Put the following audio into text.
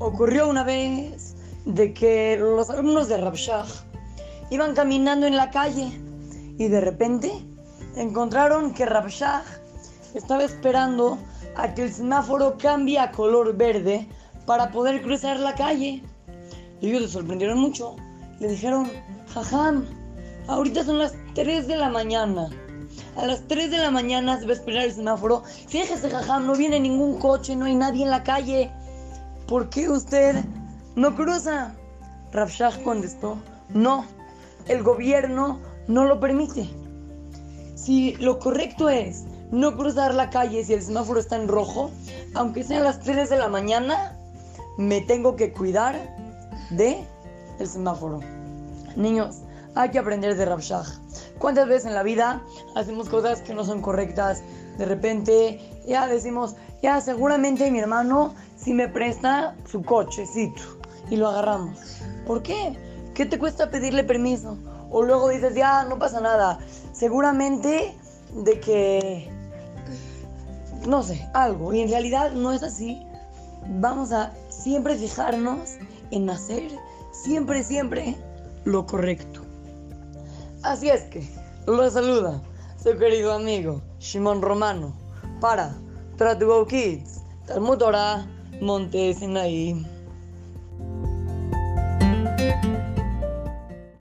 ocurrió una vez de que los alumnos de Rabshah iban caminando en la calle y de repente encontraron que Rabshah estaba esperando a que el semáforo cambie a color verde para poder cruzar la calle. Y ellos se sorprendieron mucho. Le dijeron, jajam, ahorita son las 3 de la mañana. A las 3 de la mañana se va a esperar el semáforo. Fíjese, jajam, no viene ningún coche, no hay nadie en la calle. ¿Por qué usted no cruza? Rabshah contestó, no, el gobierno no lo permite. Si lo correcto es no cruzar la calle si el semáforo está en rojo, aunque sean las 3 de la mañana, me tengo que cuidar de el semáforo. Niños, hay que aprender de Rabshah. ¿Cuántas veces en la vida hacemos cosas que no son correctas? De repente ya decimos, ya seguramente mi hermano si me presta su cochecito y lo agarramos. ¿Por qué? ¿Qué te cuesta pedirle permiso? O luego dices, ya no pasa nada. Seguramente de que, no sé, algo. Y en realidad no es así. Vamos a siempre fijarnos en hacer siempre, siempre lo correcto. Así es que, lo saluda su querido amigo Shimon Romano para Tratugo Kids, Talmud Torah, Monte Sinaí.